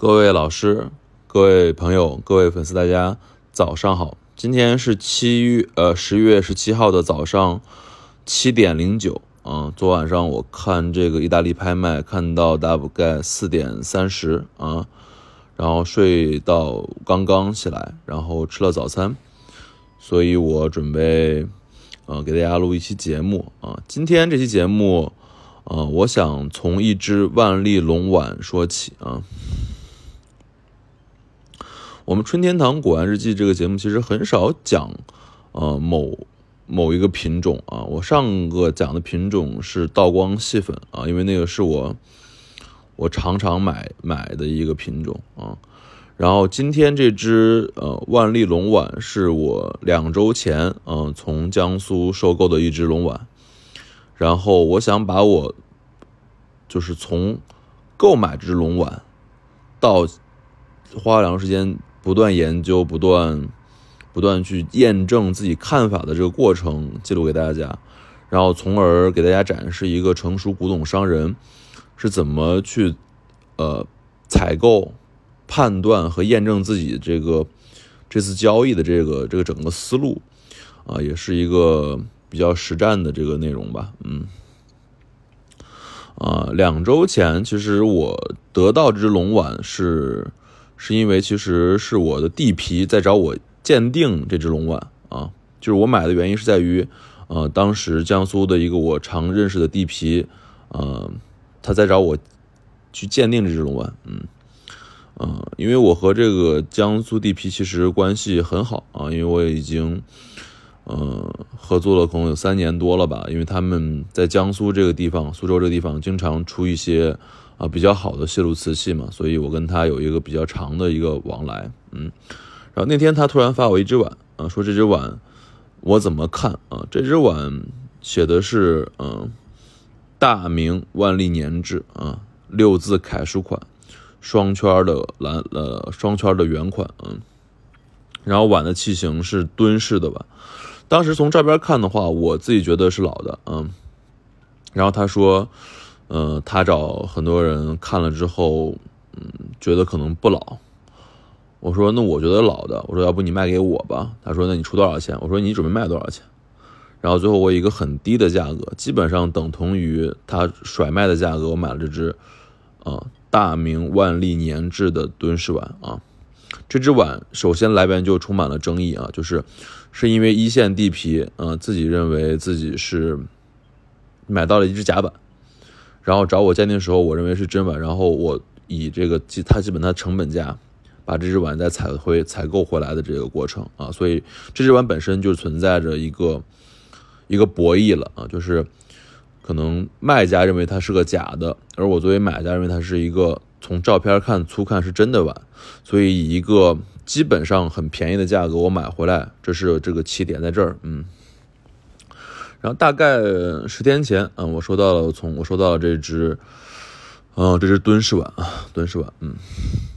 各位老师、各位朋友、各位粉丝，大家早上好！今天是七月呃十月十七号的早上七点零九啊。昨晚上我看这个意大利拍卖，看到大概四点三十啊，然后睡到刚刚起来，然后吃了早餐，所以我准备呃给大家录一期节目啊。今天这期节目，呃，我想从一只万利龙碗说起啊。我们春天堂古玩日记这个节目其实很少讲，呃某某一个品种啊。我上个讲的品种是道光细粉啊，因为那个是我我常常买买的一个品种啊。然后今天这只呃万利龙碗是我两周前嗯从江苏收购的一只龙碗，然后我想把我就是从购买这只龙碗到花了两周时间。不断研究，不断不断去验证自己看法的这个过程，记录给大家，然后从而给大家展示一个成熟古董商人是怎么去呃采购、判断和验证自己这个这次交易的这个这个整个思路。啊，也是一个比较实战的这个内容吧，嗯。啊，两周前其实我得到这只龙碗是。是因为其实是我的地皮在找我鉴定这只龙碗啊，就是我买的原因是在于，呃，当时江苏的一个我常认识的地皮，呃，他在找我去鉴定这只龙碗，嗯，嗯，因为我和这个江苏地皮其实关系很好啊，因为我已经，呃，合作了可能有三年多了吧，因为他们在江苏这个地方，苏州这个地方经常出一些。啊，比较好的泄露瓷器嘛，所以我跟他有一个比较长的一个往来，嗯，然后那天他突然发我一只碗，啊，说这只碗我怎么看啊？这只碗写的是嗯，大明万历年制啊，六字楷书款，双圈的蓝呃双圈的圆款，嗯，然后碗的器型是蹲式的碗，当时从这边看的话，我自己觉得是老的，嗯，然后他说。嗯，他找很多人看了之后，嗯，觉得可能不老。我说那我觉得老的，我说要不你卖给我吧。他说那你出多少钱？我说你准备卖多少钱？然后最后我一个很低的价格，基本上等同于他甩卖的价格，我买了这只，啊，大明万历年制的敦式碗啊。这只碗首先来源就充满了争议啊，就是是因为一线地皮，嗯，自己认为自己是买到了一只假碗。然后找我鉴定的时候，我认为是真碗，然后我以这个基它基本它成本价，把这只碗再采回采购回来的这个过程啊，所以这只碗本身就存在着一个一个博弈了啊，就是可能卖家认为它是个假的，而我作为买家认为它是一个从照片看粗看是真的碗，所以以一个基本上很便宜的价格我买回来，这是这个起点在这儿，嗯。然后大概十天前，嗯，我收到了，从我收到了这只，嗯，这只蹲式碗啊，蹲式碗，嗯，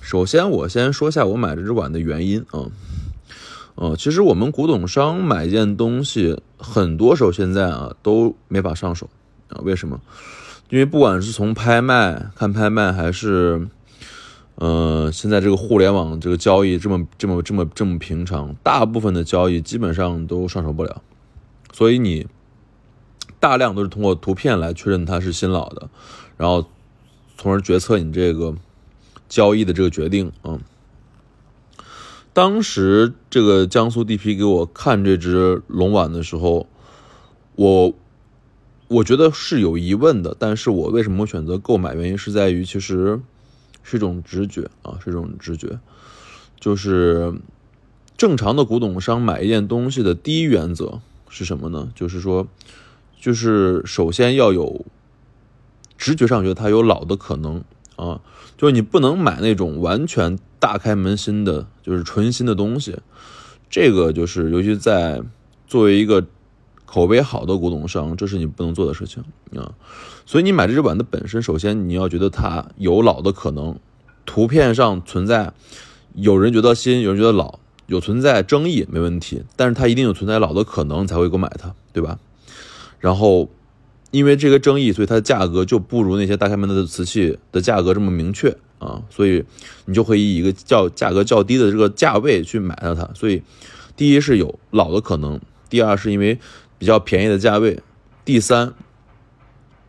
首先我先说下我买这只碗的原因啊，呃，其实我们古董商买一件东西，很多时候现在啊都没法上手啊，为什么？因为不管是从拍卖看拍卖，还是，呃，现在这个互联网这个交易这么这么这么这么平常，大部分的交易基本上都上手不了，所以你。大量都是通过图片来确认它是新老的，然后从而决策你这个交易的这个决定。嗯，当时这个江苏地皮给我看这只龙碗的时候，我我觉得是有疑问的，但是我为什么选择购买？原因是在于其实是一种直觉啊，是一种直觉，就是正常的古董商买一件东西的第一原则是什么呢？就是说。就是首先要有直觉上觉得它有老的可能啊，就是你不能买那种完全大开门新的，就是纯新的东西。这个就是尤其在作为一个口碑好的古董商，这是你不能做的事情啊。所以你买这只碗的本身，首先你要觉得它有老的可能，图片上存在有人觉得新，有人觉得老，有存在争议没问题，但是它一定有存在老的可能才会购买它，对吧？然后，因为这个争议，所以它的价格就不如那些大开门的瓷器的价格这么明确啊，所以你就可以一个较价格较低的这个价位去买到它。所以，第一是有老的可能，第二是因为比较便宜的价位，第三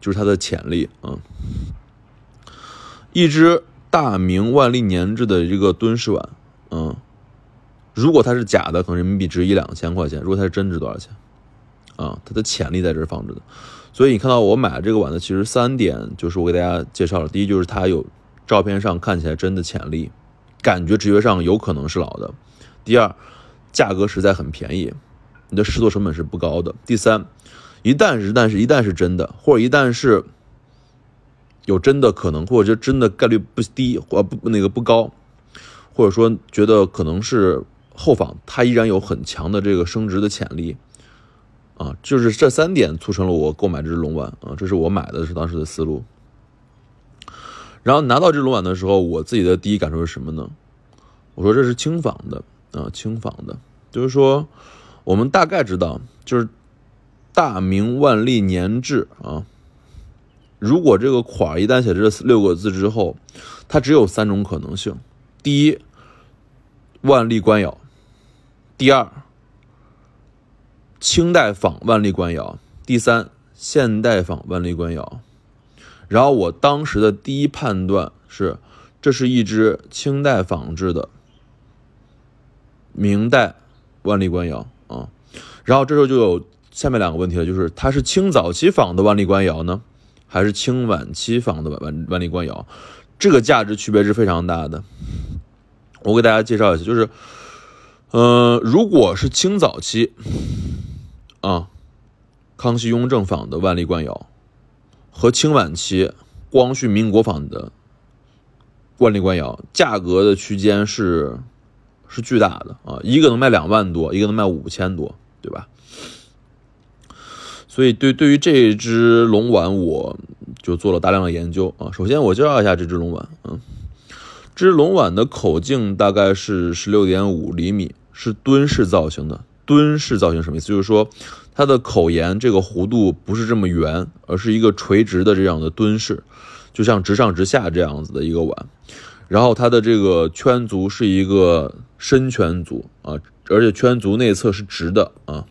就是它的潜力啊。一只大明万历年制的这个敦式碗，嗯，如果它是假的，可能人民币值一两千块钱；如果它是真，值多少钱？啊，它的潜力在这儿放着的。所以你看到我买这个碗的，其实三点就是我给大家介绍了。第一就是它有照片上看起来真的潜力，感觉直觉上有可能是老的。第二，价格实在很便宜，你的制作成本是不高的。第三，一旦是但是一旦是真的，或者一旦是有真的可能，或者真的概率不低，或不那个不高，或者说觉得可能是后仿，它依然有很强的这个升值的潜力。啊，就是这三点促成了我购买这只龙碗啊，这是我买的是当时的思路。然后拿到这龙碗的时候，我自己的第一感受是什么呢？我说这是轻仿的啊，轻仿的，就是说我们大概知道，就是大明万历年制啊。如果这个款一旦写这六个字之后，它只有三种可能性：第一，万历官窑；第二。清代仿万历官窑，第三现代仿万历官窑，然后我当时的第一判断是，这是一只清代仿制的明代万历官窑啊，然后这时候就有下面两个问题了，就是它是清早期仿的万历官窑呢，还是清晚期仿的万万历官窑？这个价值区别是非常大的。我给大家介绍一下，就是，嗯，如果是清早期。啊，康熙、雍正仿的万历官窑，和清晚期光绪、民国仿的万历官窑，价格的区间是是巨大的啊，一个能卖两万多，一个能卖五千多，对吧？所以对对于这只龙碗，我就做了大量的研究啊。首先我介绍一下这只龙碗，嗯，这只龙碗的口径大概是十六点五厘米，是墩式造型的。墩式造型什么意思？就是说，它的口沿这个弧度不是这么圆，而是一个垂直的这样的墩式，就像直上直下这样子的一个碗。然后它的这个圈足是一个深圈足啊，而且圈足内侧是直的啊。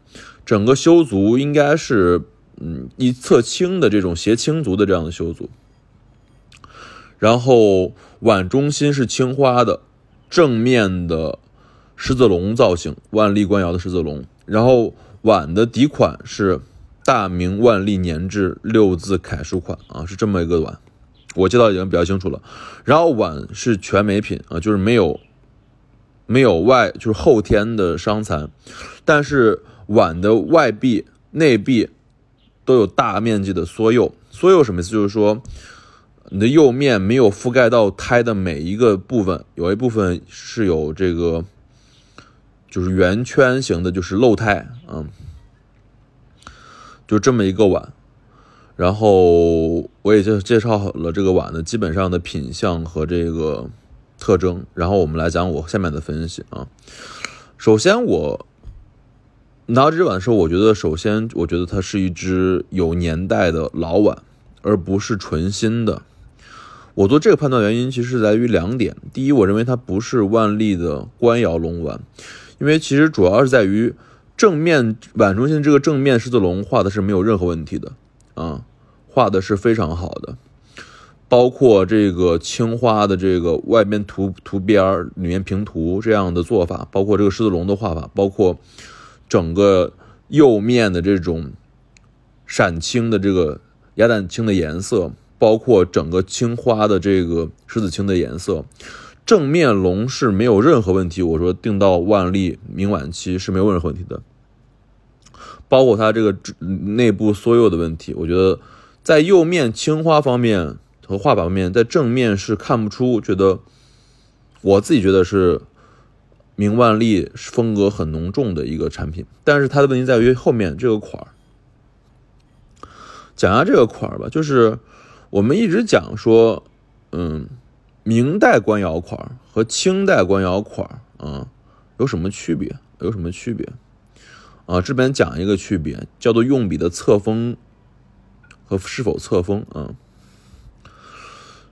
整个修足应该是嗯一侧倾的这种斜倾足的这样的修足。然后碗中心是青花的，正面的。狮子龙造型，万历官窑的狮子龙，然后碗的底款是大明万历年制六字楷书款啊，是这么一个碗，我介绍已经比较清楚了。然后碗是全美品啊，就是没有没有外就是后天的伤残，但是碗的外壁、内壁都有大面积的缩釉。缩釉什么意思？就是说你的釉面没有覆盖到胎的每一个部分，有一部分是有这个。就是圆圈形的，就是漏胎，嗯，就这么一个碗，然后我也就介绍了这个碗的基本上的品相和这个特征，然后我们来讲我下面的分析啊。首先我拿到这只碗的时候，我觉得首先我觉得它是一只有年代的老碗，而不是纯新的。我做这个判断原因其实是在于两点，第一，我认为它不是万历的官窑龙碗。因为其实主要是在于正面碗中心这个正面狮子龙画的是没有任何问题的啊，画的是非常好的，包括这个青花的这个外边涂涂边儿，里面平涂这样的做法，包括这个狮子龙的画法，包括整个釉面的这种闪青的这个鸭蛋青的颜色，包括整个青花的这个狮子青的颜色。正面龙是没有任何问题，我说定到万历明晚期是没有任何问题的，包括它这个内部缩釉的问题，我觉得在釉面青花方面和画法方面，在正面是看不出，觉得我自己觉得是明万历风格很浓重的一个产品，但是它的问题在于后面这个款儿，讲下这个款儿吧，就是我们一直讲说，嗯。明代官窑款和清代官窑款啊，有什么区别？有什么区别？啊，这边讲一个区别，叫做用笔的侧锋和是否侧锋啊。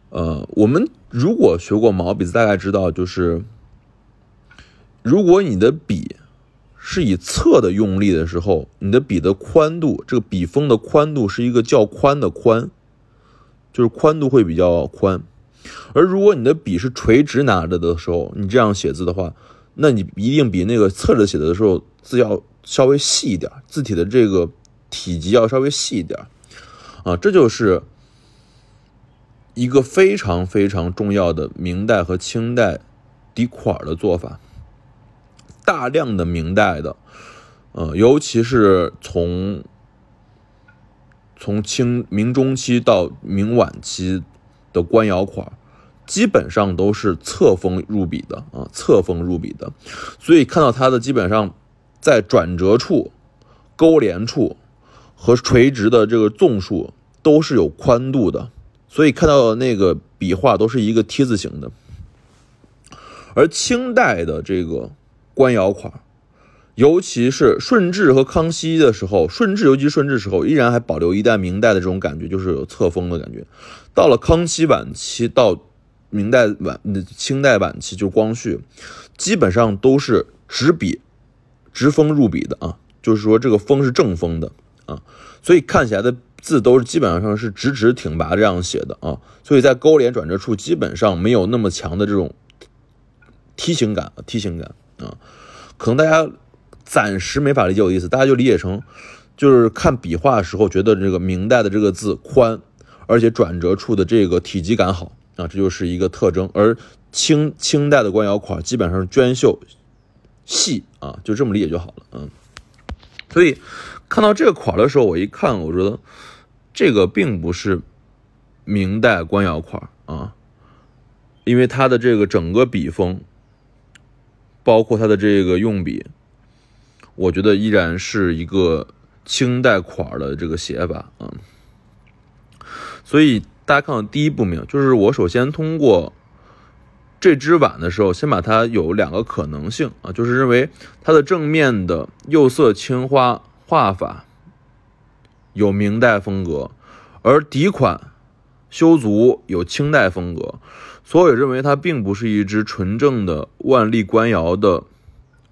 呃，我们如果学过毛笔字，大概知道就是，如果你的笔是以侧的用力的时候，你的笔的宽度，这个笔锋的宽度是一个较宽的宽，就是宽度会比较宽。而如果你的笔是垂直拿着的时候，你这样写字的话，那你一定比那个侧着写的时候字要稍微细一点，字体的这个体积要稍微细一点，啊，这就是一个非常非常重要的明代和清代底款的做法。大量的明代的，呃，尤其是从从清明中期到明晚期的官窑款。基本上都是侧锋入笔的啊，侧锋入笔的，所以看到它的基本上在转折处、勾连处和垂直的这个纵数都是有宽度的，所以看到的那个笔画都是一个 T 字形的。而清代的这个官窑款，尤其是顺治和康熙的时候，顺治尤其顺治时候依然还保留一代明代的这种感觉，就是有侧锋的感觉。到了康熙晚期到明代晚、清代晚期就光绪，基本上都是直笔、直锋入笔的啊，就是说这个锋是正锋的啊，所以看起来的字都是基本上是直直挺拔这样写的啊，所以在勾连转折处基本上没有那么强的这种梯形感、梯形感啊，可能大家暂时没法理解我的意思，大家就理解成就是看笔画的时候觉得这个明代的这个字宽，而且转折处的这个体积感好。啊，这就是一个特征，而清清代的官窑款基本上是娟秀细啊，就这么理解就好了，嗯。所以看到这个款的时候，我一看，我觉得这个并不是明代官窑款啊，因为它的这个整个笔锋，包括它的这个用笔，我觉得依然是一个清代款的这个写法啊，所以。大家看到第一步没有？就是我首先通过这只碗的时候，先把它有两个可能性啊，就是认为它的正面的釉色青花画法有明代风格，而底款修足有清代风格，所以认为它并不是一只纯正的万历官窑的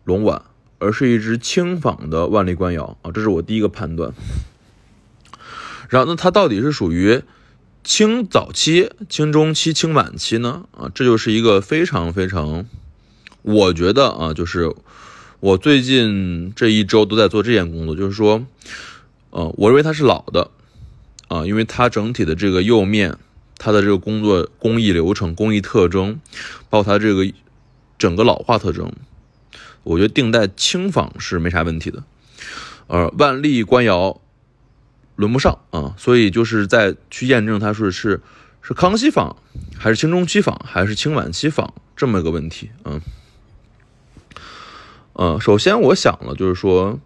龙碗，而是一只轻仿的万历官窑啊，这是我第一个判断。然后，那它到底是属于？清早期、清中期、清晚期呢？啊，这就是一个非常非常，我觉得啊，就是我最近这一周都在做这件工作，就是说，呃，我认为它是老的，啊，因为它整体的这个釉面，它的这个工作工艺流程、工艺特征，包括它这个整个老化特征，我觉得定在轻仿是没啥问题的，呃，万历官窑。轮不上啊，所以就是在去验证它是是是康熙仿还是清中期仿还是清晚期仿这么一个问题啊。呃，首先我想了，就是说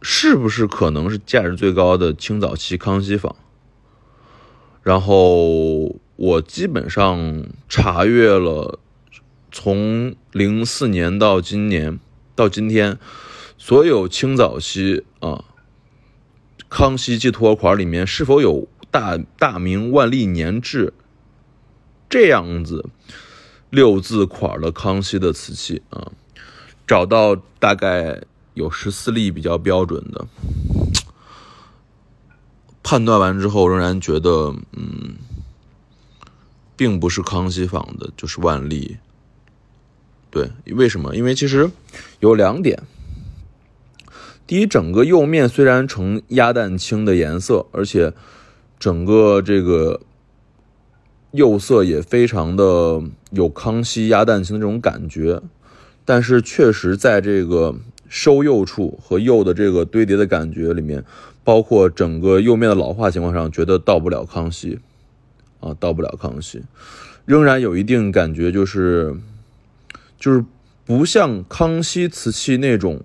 是不是可能是价值最高的清早期康熙仿？然后我基本上查阅了从零四年到今年到今天所有清早期啊。康熙寄托款里面是否有大大明万历年制这样子六字款的康熙的瓷器啊？找到大概有十四例比较标准的，判断完之后仍然觉得嗯，并不是康熙仿的，就是万历。对，为什么？因为其实有两点。第一，整个釉面虽然呈鸭蛋青的颜色，而且整个这个釉色也非常的有康熙鸭蛋青的这种感觉，但是确实在这个收釉处和釉的这个堆叠的感觉里面，包括整个釉面的老化情况上，觉得到不了康熙，啊，到不了康熙，仍然有一定感觉，就是就是不像康熙瓷器那种。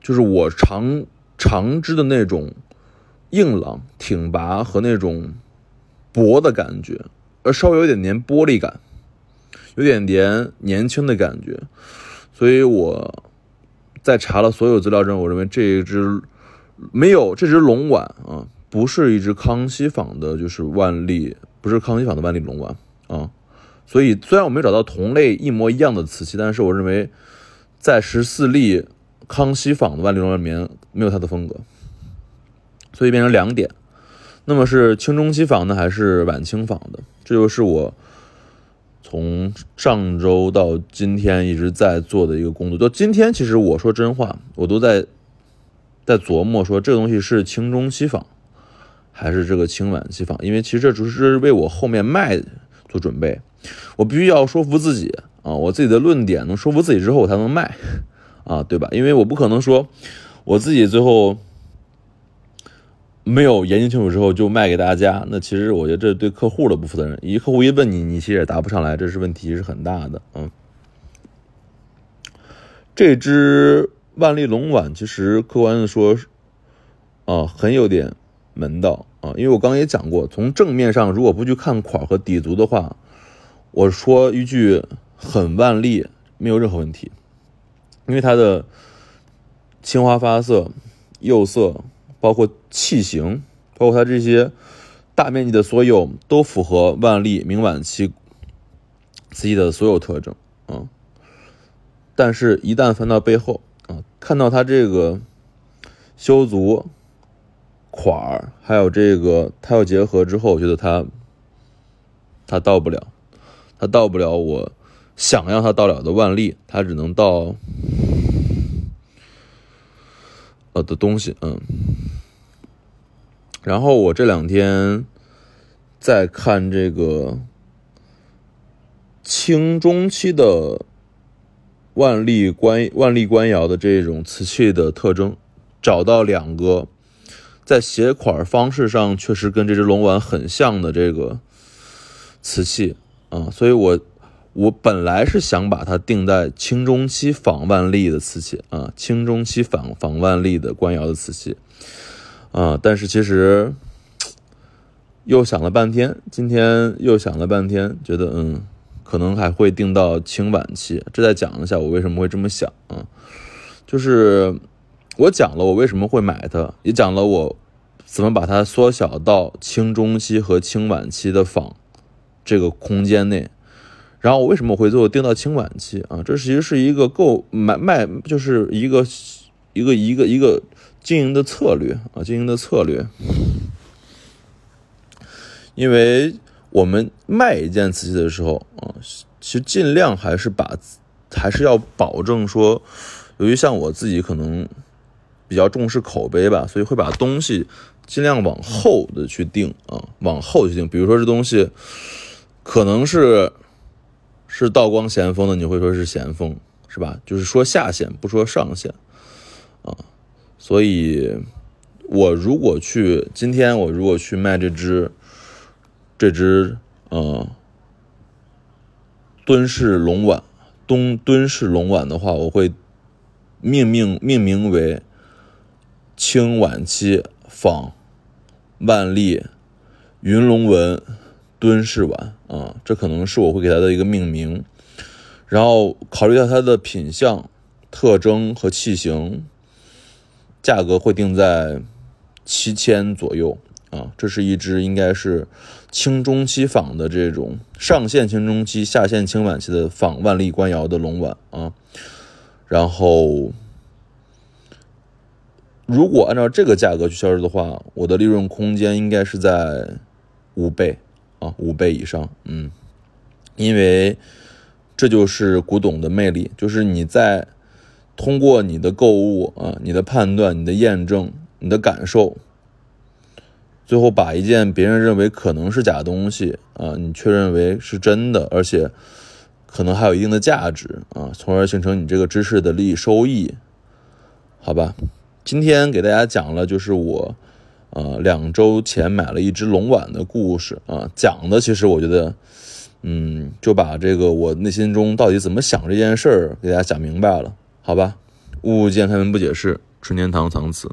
就是我常常知的那种硬朗挺拔和那种薄的感觉，而稍微有点点玻璃感，有点点年轻的感觉。所以我在查了所有资料之后，我认为这一只没有这只龙碗啊，不是一只康熙仿的，就是万历，不是康熙仿的万历龙碗啊。所以虽然我没有找到同类一模一样的瓷器，但是我认为在十四例康熙仿的万历龙里面没有它的风格，所以变成两点。那么是清中期仿的还是晚清仿的？这就是我从上周到今天一直在做的一个工作。到今天，其实我说真话，我都在在琢磨说这个东西是清中期仿还是这个清晚期仿，因为其实这只是为我后面卖做准备。我必须要说服自己啊，我自己的论点能说服自己之后，我才能卖啊，对吧？因为我不可能说我自己最后。没有研究清楚之后就卖给大家，那其实我觉得这对客户的不负责任。一客户一问你，你其实也答不上来，这是问题是很大的。嗯，这只万历龙碗其实客观的说，啊，很有点门道啊。因为我刚刚也讲过，从正面上如果不去看款和底足的话，我说一句很万历没有任何问题，因为它的青花发色、釉色。包括器型，包括它这些大面积的所有，都符合万历明晚期瓷器的所有特征啊。但是，一旦翻到背后啊，看到它这个修足款儿，还有这个它要结合之后，我觉得它它到不了，它到不了我想要它到了的万历，它只能到呃的东西，嗯。然后我这两天在看这个清中期的万历官万历官窑的这种瓷器的特征，找到两个在写款方式上确实跟这只龙碗很像的这个瓷器啊，所以我我本来是想把它定在清中期仿万历的瓷器啊，清中期仿仿万历的官窑的瓷器。啊！但是其实又想了半天，今天又想了半天，觉得嗯，可能还会定到清晚期。这再讲一下我为什么会这么想啊？就是我讲了我为什么会买它，也讲了我怎么把它缩小到清中期和清晚期的仿这个空间内。然后我为什么会最后定到清晚期啊？这其实是一个购买卖，就是一个一个一个一个。经营的策略啊，经营的策略，因为我们卖一件瓷器的时候啊，其实尽量还是把，还是要保证说，由于像我自己可能比较重视口碑吧，所以会把东西尽量往后的去定啊，往后去定。比如说这东西可能是是道光咸丰的，你会说是咸丰是吧？就是说下限，不说上限啊。所以，我如果去今天，我如果去卖这只，这只呃敦氏龙碗，东敦氏龙碗的话，我会命名命名为清晚期仿万历云龙纹敦式碗啊，这可能是我会给它的一个命名，然后考虑到它的品相、特征和器型。价格会定在七千左右啊，这是一只应该是清中期仿的这种上线清中期、下线清晚期的仿万历官窑的龙碗啊。然后，如果按照这个价格去销售的话，我的利润空间应该是在五倍啊，五倍以上。嗯，因为这就是古董的魅力，就是你在。通过你的购物啊，你的判断、你的验证、你的感受，最后把一件别人认为可能是假东西啊，你确认为是真的，而且可能还有一定的价值啊，从而形成你这个知识的利益收益，好吧？今天给大家讲了就是我啊两周前买了一只龙碗的故事啊，讲的其实我觉得嗯就把这个我内心中到底怎么想这件事儿给大家讲明白了。好吧，物见开门不解释，春天堂藏词。